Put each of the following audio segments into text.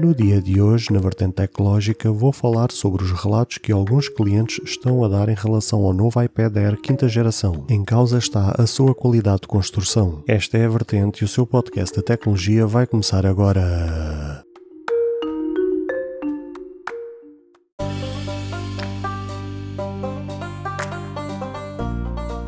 No dia de hoje, na vertente tecnológica, vou falar sobre os relatos que alguns clientes estão a dar em relação ao novo iPad Air quinta geração. Em causa está a sua qualidade de construção. Esta é a vertente e o seu podcast de tecnologia vai começar agora.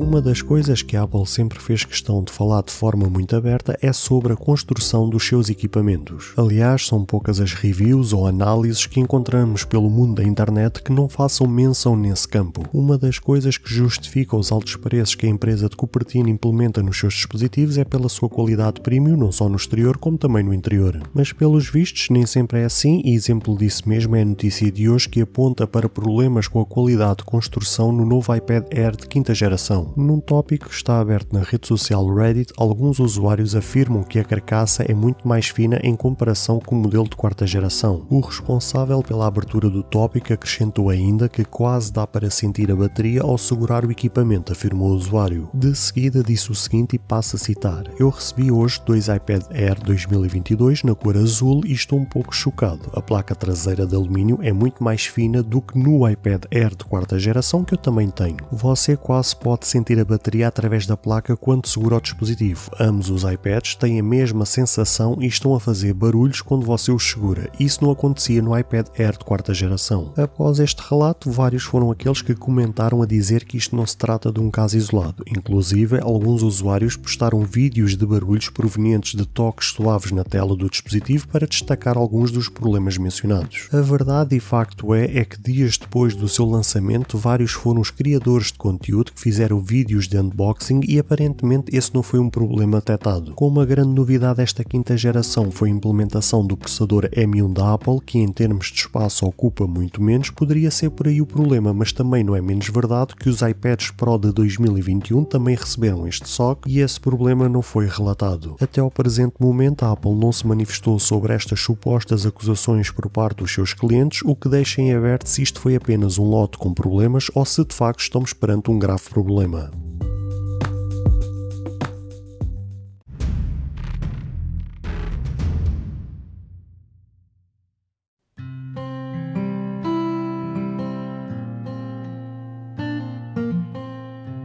Uma das coisas que a Apple sempre fez questão de falar de forma muito aberta é sobre a construção dos seus equipamentos. Aliás, são poucas as reviews ou análises que encontramos pelo mundo da internet que não façam menção nesse campo. Uma das coisas que justifica os altos preços que a empresa de Cupertino implementa nos seus dispositivos é pela sua qualidade premium, não só no exterior como também no interior. Mas pelos vistos, nem sempre é assim, e exemplo disso mesmo é a notícia de hoje que aponta para problemas com a qualidade de construção no novo iPad Air de quinta geração. Num tópico que está aberto na rede social Reddit, alguns usuários afirmam que a carcaça é muito mais fina em comparação com o modelo de quarta geração. O responsável pela abertura do tópico acrescentou ainda que quase dá para sentir a bateria ao segurar o equipamento, afirmou o usuário. De seguida disse o seguinte e passo a citar: Eu recebi hoje dois iPad Air 2022 na cor azul e estou um pouco chocado. A placa traseira de alumínio é muito mais fina do que no iPad Air de quarta geração que eu também tenho. Você quase pode sentir sentir a bateria através da placa quando segura o dispositivo. Ambos os iPads têm a mesma sensação e estão a fazer barulhos quando você os segura. Isso não acontecia no iPad Air de quarta geração. Após este relato, vários foram aqueles que comentaram a dizer que isto não se trata de um caso isolado. Inclusive, alguns usuários postaram vídeos de barulhos provenientes de toques suaves na tela do dispositivo para destacar alguns dos problemas mencionados. A verdade e facto é, é que dias depois do seu lançamento, vários foram os criadores de conteúdo que fizeram vídeos de unboxing e aparentemente esse não foi um problema detectado. Com uma grande novidade desta quinta geração foi a implementação do processador M1 da Apple, que em termos de espaço ocupa muito menos, poderia ser por aí o problema, mas também não é menos verdade que os iPads Pro de 2021 também receberam este SOC e esse problema não foi relatado. Até ao presente momento, a Apple não se manifestou sobre estas supostas acusações por parte dos seus clientes, o que deixa em aberto se isto foi apenas um lote com problemas ou se de facto estamos perante um grave problema. cinema.